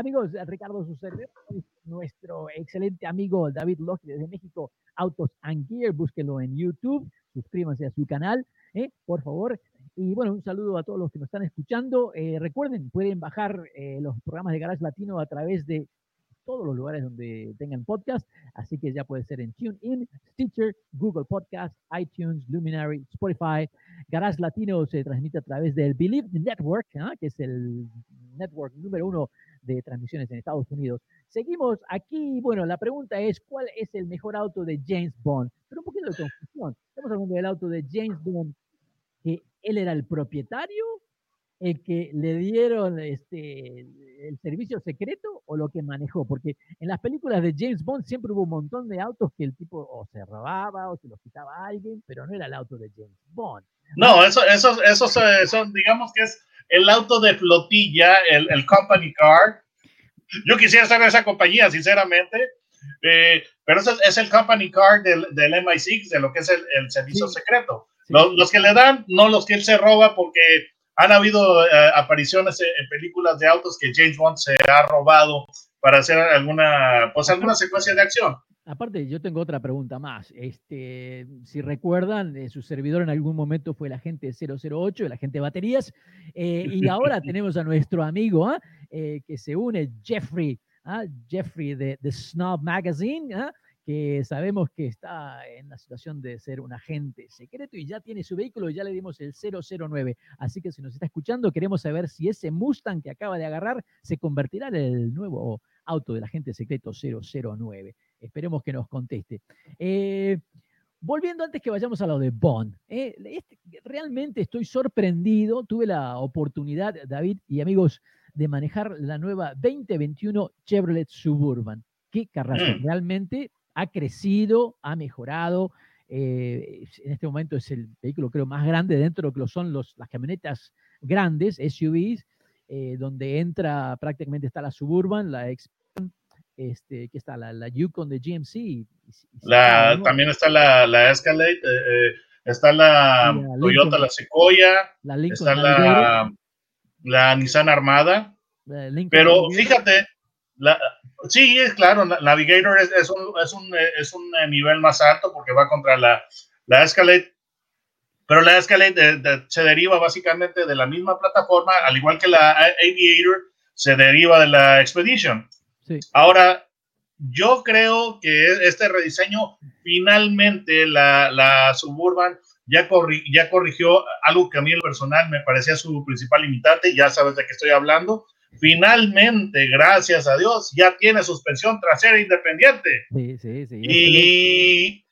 amigos? Ricardo Suceder, nuestro excelente amigo David Locke desde México, Autos and Gear, búsquenlo en YouTube, suscríbanse a su canal, ¿eh? por favor. Y bueno, un saludo a todos los que nos están escuchando. Eh, recuerden, pueden bajar eh, los programas de Garage Latino a través de todos los lugares donde tengan podcast, así que ya puede ser en TuneIn, Stitcher, Google Podcast, iTunes, Luminary, Spotify. Garage Latino se transmite a través del Believe Network, ¿ah? que es el network número uno de transmisiones en Estados Unidos. Seguimos aquí, bueno, la pregunta es, ¿cuál es el mejor auto de James Bond? Pero un poquito de confusión. Estamos hablando del auto de James Bond, que él era el propietario, el que le dieron este, el servicio secreto o lo que manejó, porque en las películas de James Bond siempre hubo un montón de autos que el tipo o se robaba o se los quitaba a alguien, pero no era el auto de James Bond. No, eso, eso, eso son, digamos que es el auto de flotilla, el, el company car. Yo quisiera estar en esa compañía, sinceramente, eh, pero ese es el company car del, del MI6, de lo que es el, el servicio secreto. Los, los, que le dan, no los que él se roba, porque han habido eh, apariciones en, películas de autos que James Bond se ha robado para hacer alguna, pues alguna secuencia de acción. Aparte, yo tengo otra pregunta más. Este, si recuerdan, eh, su servidor en algún momento fue el agente 008, el agente de baterías, eh, y ahora tenemos a nuestro amigo ¿ah? que se une, Jeffrey, ¿ah? Jeffrey de, de Snob Magazine, ¿ah? Que sabemos que está en la situación de ser un agente secreto y ya tiene su vehículo y ya le dimos el 009. Así que si nos está escuchando, queremos saber si ese Mustang que acaba de agarrar se convertirá en el nuevo auto del agente secreto 009. Esperemos que nos conteste. Eh, volviendo antes que vayamos a lo de Bond, eh, este, realmente estoy sorprendido. Tuve la oportunidad, David y amigos, de manejar la nueva 2021 Chevrolet Suburban. Qué carraza, mm. realmente ha crecido, ha mejorado. Eh, en este momento es el vehículo creo más grande dentro de lo que son los, las camionetas grandes, SUVs, eh, donde entra prácticamente está la Suburban, la este, que está la, la, Yukon de GMC. la, también está la, la Escalade, eh, está la, Toyota, la Sequoia, está la, la, Nissan Armada. pero fíjate, la, sí, es claro, Navigator es, es, un, es, un, es, un, eh, nivel más alto porque va contra la, la Escalade, pero la Escalade se deriva básicamente de la misma plataforma, al igual que la Aviator se deriva de la Expedition. Sí. Ahora, yo creo que este rediseño finalmente la, la Suburban ya, corri ya corrigió algo que a mí el personal me parecía su principal limitante, ya sabes de qué estoy hablando, finalmente, gracias a Dios, ya tiene suspensión trasera independiente. Sí, sí, sí. Y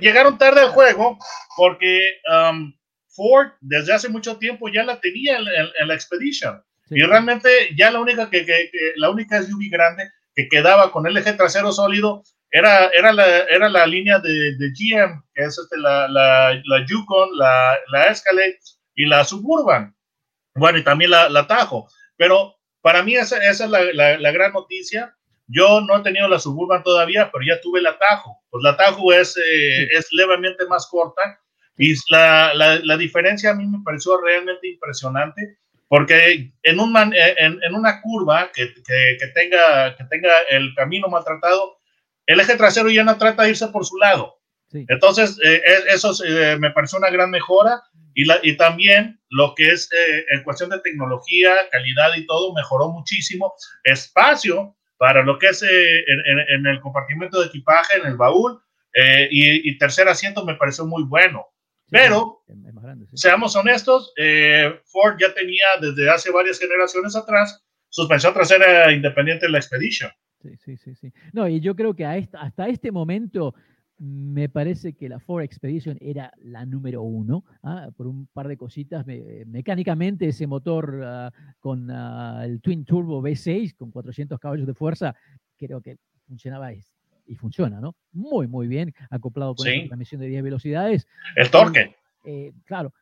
llegaron tarde al juego porque um, Ford desde hace mucho tiempo ya la tenía en, la Expedition. Y realmente ya la única, que, la única SUV grande que quedaba con el eje trasero sólido era, era, la, era la línea de, de GM, que es este, la, la, la, Yukon, la, la Escalade y la Suburban. Bueno, y también la, la Tajo. Pero para mí esa, esa es la, la, gran noticia. Yo no he tenido la Suburban todavía, pero ya tuve la Tajo. Pues la Tajo es, eh, es levemente más corta y la, la, diferencia a mí me pareció realmente impresionante porque en, un eh, en, en, una curva que, que, que, tenga, que tenga el camino maltratado, el eje trasero ya no trata de irse por su lado. Entonces, eh, eso me pareció una gran mejora y, la, y también lo que es eh, en cuestión de tecnología, calidad y todo, mejoró muchísimo. Espacio para lo que es eh, en, en, el compartimento de equipaje, en el baúl, eh, y, tercer asiento me pareció muy bueno. Pero, seamos honestos, eh, Ford ya tenía desde hace varias generaciones atrás suspensión trasera independiente en la Expedition. Sí, sí, sí, sí. No, y yo creo que hasta este momento me parece que la Ford Expedition era la número uno, ¿ah? por un par de cositas. mecánicamente, ese motor ah, con ah, el Twin Turbo V6 con 400 caballos de fuerza, creo que funcionaba y funciona, ¿no? Muy, muy bien, acoplado con la transmisión de 10 velocidades. El torque. Eh, claro.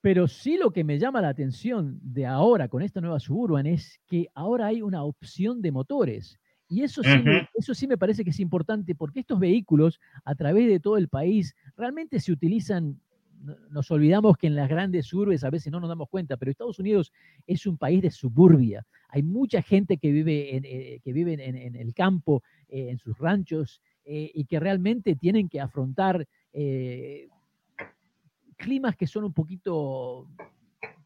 Pero sí lo que me llama la atención de ahora con esta nueva Suburban es que ahora hay una opción de motores. Y eso sí, eso sí me parece que es importante porque estos vehículos a través de todo el país realmente se utilizan, nos olvidamos que en las grandes urbes a veces no nos damos cuenta, pero Estados Unidos es un país de suburbia. Hay mucha gente que vive en, eh, que vive en, el campo, eh, en sus ranchos, eh, y que realmente tienen que afrontar climas que son un poquito,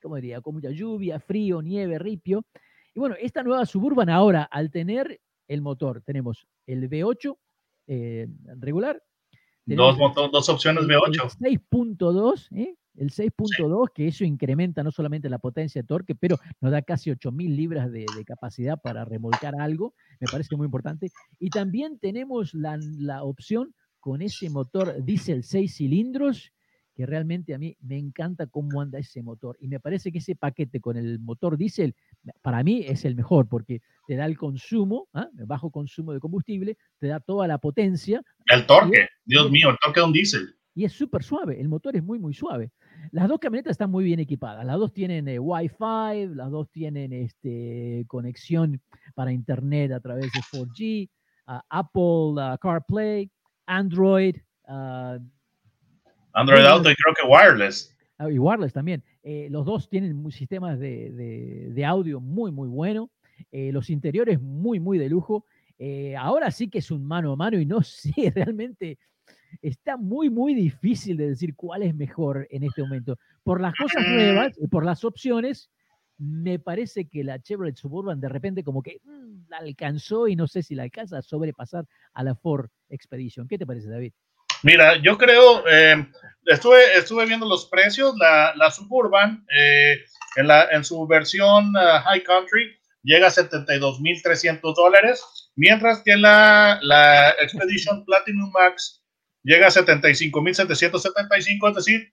¿cómo diría? Con mucha lluvia, frío, nieve, ripio. Y bueno, esta nueva suburban ahora, al tener el motor. Tenemos el V8 eh, regular. Dos, dos opciones V8. El 6.2, ¿eh? el 6.2, que eso incrementa no solamente la potencia de torque, pero nos da casi 8.000 libras de, capacidad para remolcar algo, me parece muy importante. Y también tenemos la, la opción con ese motor diésel 6 cilindros, que realmente a mí me encanta cómo anda ese motor. Y me parece que ese paquete con el motor diésel, para mí es el mejor, porque te da el consumo, ¿ah? bajo consumo de combustible, te da toda la potencia. El torque, Dios mío, el torque de un diésel. Y es súper suave, el motor es muy, muy suave. Las dos camionetas están muy bien equipadas. Las dos tienen eh, Wi-Fi, las dos tienen este, conexión para Internet a través de 4G, Apple CarPlay, Android, uh, Android Auto y creo que wireless. Ah, y wireless también. Eh, los dos tienen sistemas de, audio muy, muy buenos. Eh, los interiores muy, muy de lujo. Eh, ahora sí que es un mano a mano y no sé, realmente está muy, muy difícil de decir cuál es mejor en este momento. Por las cosas mm. nuevas, por las opciones, me parece que la Chevrolet Suburban de repente como que mm, la alcanzó y no sé si la alcanza a sobrepasar a la Ford Expedition. ¿Qué te parece, David? Mira, yo creo, eh, estuve, estuve viendo los precios, la, la Suburban eh, en, la, en su versión uh, High Country llega a 72.300 dólares, mientras que la, la Expedition Platinum Max llega a 75.775, es decir,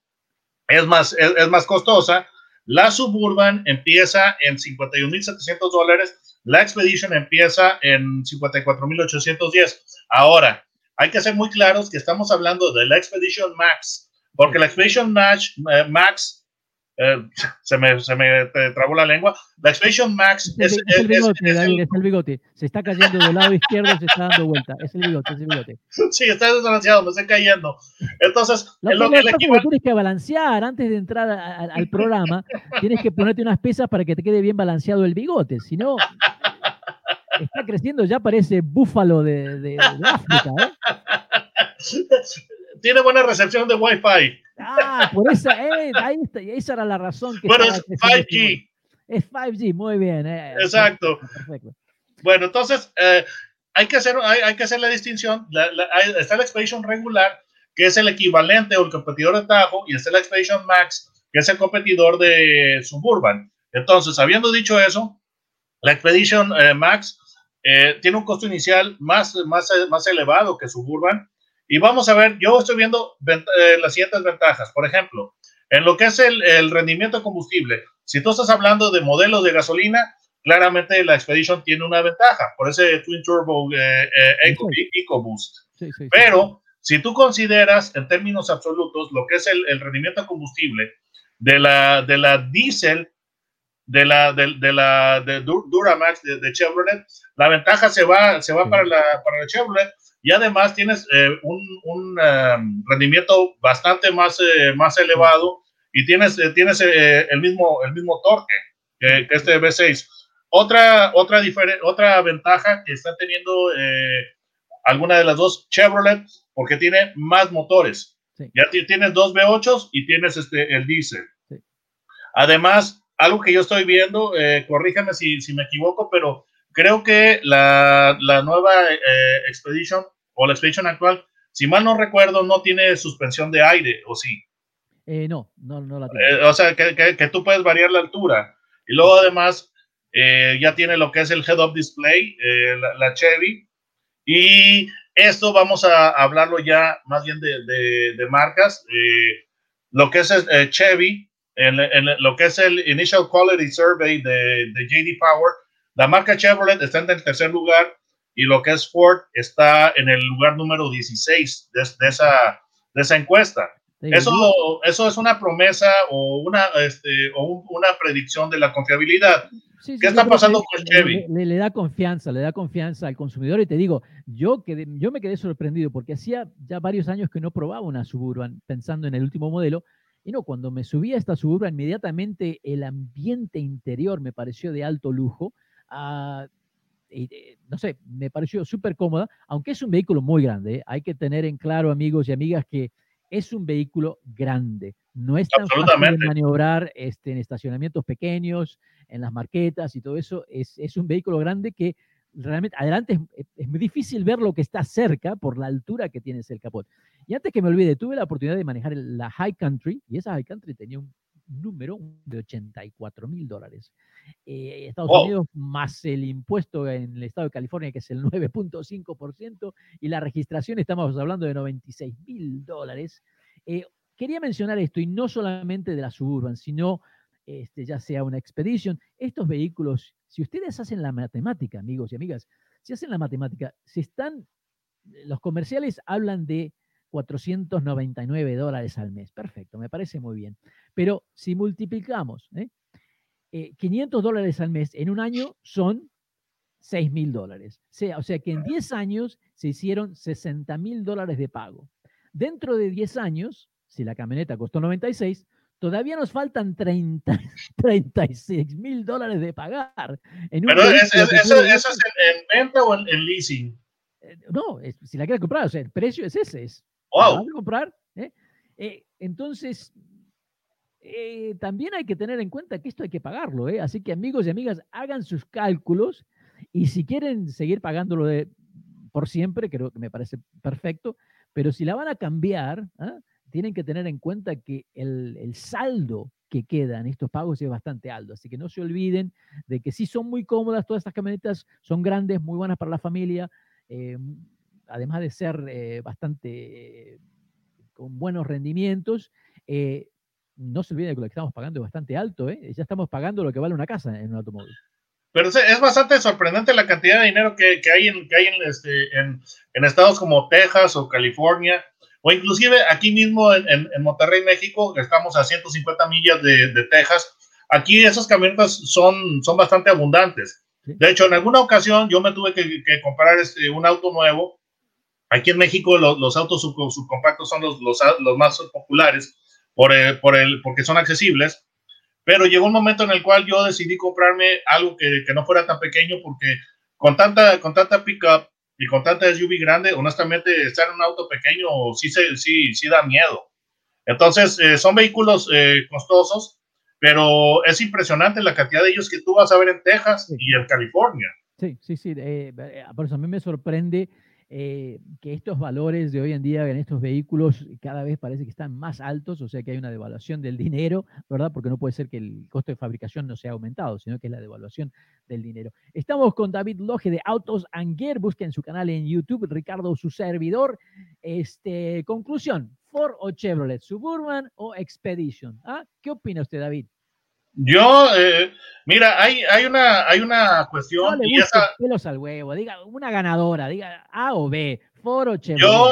es más, es, es más costosa. La Suburban empieza en 51.700 dólares, la Expedition empieza en 54.810. Ahora, hay que ser muy claros que estamos hablando de la Expedition Max, porque la Expedition Max, eh, Max eh, se, me, se me trabó la lengua. La Expedition Max es, es, el bigote, David, es el bigote. Se está cayendo del lado izquierdo, se está dando vuelta. Es el bigote, es el bigote. Sí, está desbalanceado, me está cayendo. Entonces, lo, lo que, que tienes que balancear antes de entrar al programa. tienes que ponerte unas pesas para que te quede bien balanceado el bigote. Si no, está creciendo, ya parece búfalo de, de, África. ¿eh? Tiene buena recepción de Wi-Fi. Ah, por esa, eh, ahí está, esa era la razón. Que bueno, es 5G. Es 5G, muy bien. Eh, Exacto. Perfecto. Bueno, entonces, eh, hay, que hacer, hay, hay, que hacer la distinción. La, la, está la Expedition regular, que es el equivalente o el competidor de Tahoe, y está la Expedition Max, que es el competidor de Suburban. Entonces, habiendo dicho eso, la Expedition Max eh, tiene un costo inicial más, más, más elevado que Suburban. Y vamos a ver, yo estoy viendo eh, las siguientes ventajas. Por ejemplo, en lo que es el, el, rendimiento de combustible, si tú estás hablando de modelos de gasolina, claramente la Expedition tiene una ventaja por ese Twin Turbo eh, Eco, EcoBoost. Pero si tú consideras en términos absolutos lo que es el, el rendimiento de combustible de la, de la diésel de la, de, la de Duramax de, Chevrolet, la ventaja se va, se va para, la, para la Chevrolet y además tienes eh, un, un um, rendimiento bastante más, eh, más elevado y tienes, eh, tienes el, mismo, el mismo torque que, este V6. Otra, otra, otra ventaja que está teniendo alguna de las dos Chevrolet porque tiene más motores. Ya tienes dos V8 y tienes este, el diésel. Además, algo que yo estoy viendo, eh, corríjame si, si, me equivoco, pero creo que la, la nueva eh, Expedition o la Expedition actual si mal no recuerdo, no tiene suspensión de aire, ¿o sí? Eh, no, no, no la tiene. Eh, o sea, que, que, tú puedes variar la altura. Y luego además eh, ya tiene lo que es el head-up display, la, la, Chevy. Y esto vamos a hablarlo ya más bien de, de, de marcas. lo que es Chevy, en, en, lo que es el Initial Quality Survey de, de JD Power, la marca Chevrolet está en el tercer lugar y lo que es Ford está en el lugar número 16 de, de esa, de esa encuesta. Eso, eso es una promesa o una, este, o una predicción de la confiabilidad. ¿Qué está pasando con Chevy? Le, le, da confianza, le da confianza al consumidor y te digo, yo, que yo me quedé sorprendido porque hacía ya varios años que no probaba una Suburban pensando en el último modelo y no, cuando me subí a esta Suburban inmediatamente el ambiente interior me pareció de alto lujo. Uh, eh, no sé, me pareció súper cómoda, aunque es un vehículo muy grande. ¿eh? Hay que tener en claro, amigos y amigas, que es un vehículo grande. No es tan fácil de maniobrar este, en estacionamientos pequeños, en las marquetas y todo eso. Es, es un vehículo grande que realmente adelante es, es, muy difícil ver lo que está cerca por la altura que tiene el capot. Y antes que me olvide, tuve la oportunidad de manejar la High Country y esa High Country tenía un número de 84 mil dólares. Eh, Estados Unidos más el impuesto en el estado de California, que es el 9.5%, y la registración, estamos hablando de 96 mil dólares. Eh, quería mencionar esto, y no solamente de la Suburban, sino este, ya sea una Expedition, estos vehículos, si ustedes hacen la matemática, amigos y amigas, si hacen la matemática, si están, los comerciales hablan de 499 dólares al mes. Perfecto, me parece muy bien. Pero si multiplicamos ¿eh? 500 eh, dólares al mes en un año son 6 mil dólares. O sea que en 10 años se hicieron 60 mil dólares de pago. Dentro de 10 años, si la camioneta costó 96, todavía nos faltan 30, 36 mil dólares de pagar. Pero eso, es en, venta o en, leasing. Eh, no, si la quieres comprar, o sea, el precio es ese. Es, wow. comprar? ¿eh? entonces, eh, también hay que tener en cuenta que esto hay que pagarlo, ¿eh? Así que amigos y amigas, hagan sus cálculos y si quieren seguir pagándolo de, por siempre, creo que me parece perfecto, pero si la van a cambiar, ¿ah? tienen que tener en cuenta que el, saldo que queda en estos pagos es bastante alto, así que no se olviden de que sí son muy cómodas, todas estas camionetas son grandes, muy buenas para la familia, eh, además de ser bastante con buenos rendimientos, eh, no se olviden que lo que estamos pagando es bastante alto, ¿eh? Ya estamos pagando lo que vale una casa en un automóvil. Pero es bastante sorprendente la cantidad de dinero que, que hay, en, que hay en, este, en, en, estados como Texas o California, o inclusive aquí mismo en, en, Monterrey, México, estamos a 150 millas de, de Texas. Aquí esas camionetas son, son bastante abundantes. De hecho, en alguna ocasión yo me tuve que, que comprar este, un auto nuevo. Aquí en México los, los autos subcompactos son los, los, los más populares por el, por el, porque son accesibles, pero llegó un momento en el cual yo decidí comprarme algo que, que no fuera tan pequeño porque con tanta, con tanta pickup y con tanta SUV grande, honestamente, estar en un auto pequeño sí, se, sí, sí da miedo. Entonces, eh, son vehículos eh, costosos, pero es impresionante la cantidad de ellos que tú vas a ver en Texas y en California. Sí, sí, sí. Eh, por eso a mí me sorprende eh, que estos valores de hoy en día en estos vehículos cada vez parece que están más altos, o sea que hay una devaluación del dinero, ¿verdad? Porque no puede ser que el costo de fabricación no sea aumentado, sino que es la devaluación del dinero. Estamos con David Loge de Autos Anguer, busquen su canal en YouTube, Ricardo, su servidor. Este, conclusión, Ford o Chevrolet, Suburban o Expedition. ¿Ah? ¿Qué opina usted, David? Yo, eh, mira, hay, hay, una, hay una cuestión. y esa... pelos al huevo, diga una ganadora, diga A o B, Foro Chevrolet. Yo,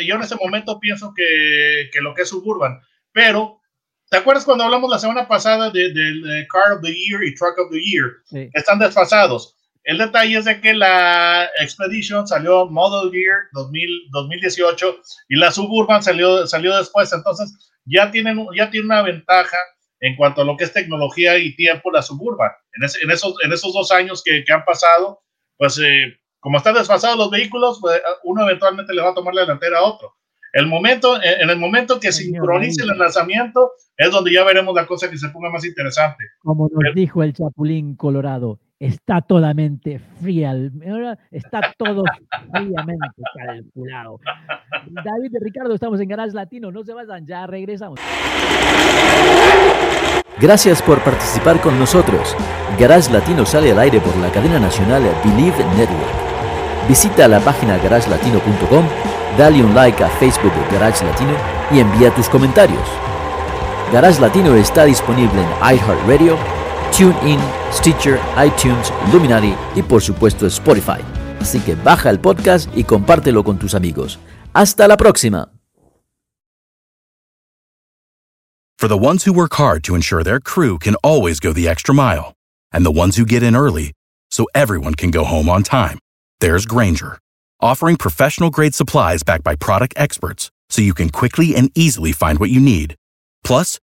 yo en ese momento pienso que, que, lo que es Suburban, pero ¿te acuerdas cuando hablamos la semana pasada del de, Car of the Year y Truck of the Year? Están desfasados. El detalle es de que la Expedition salió Model Year 2000, 2018 y la Suburban salió, salió después, entonces ya tienen, ya tienen una ventaja en cuanto a lo que es tecnología y tiempo la suburban. En, en, esos, en esos dos años que, que han pasado, pues eh, como están desfasados los vehículos, pues, uno eventualmente le va a tomar la delantera a otro. El momento, en el momento que sincronice el lanzamiento es donde ya veremos la cosa que se ponga más interesante. Como nos dijo el Chapulín Colorado, está totalmente fría, está todo fríamente calculado. David y Ricardo, estamos en Garage Latino, no se vayan, ya regresamos. Gracias por participar con nosotros. Garage Latino sale al aire por la cadena nacional Believe Network. Visita la página garagelatino.com, dale un like a Facebook de Garage Latino y envía tus comentarios. Garage Latino está disponible en iHeartRadio, TuneIn, Stitcher, iTunes, Luminary y por supuesto Spotify. Así que baja el podcast y compártelo con tus amigos. Hasta la próxima. For the ones who work hard to ensure their crew can always go the extra mile, and the ones who get in early so everyone can go home on time, there's Granger, offering professional grade supplies backed by product experts so you can quickly and easily find what you need. Plus,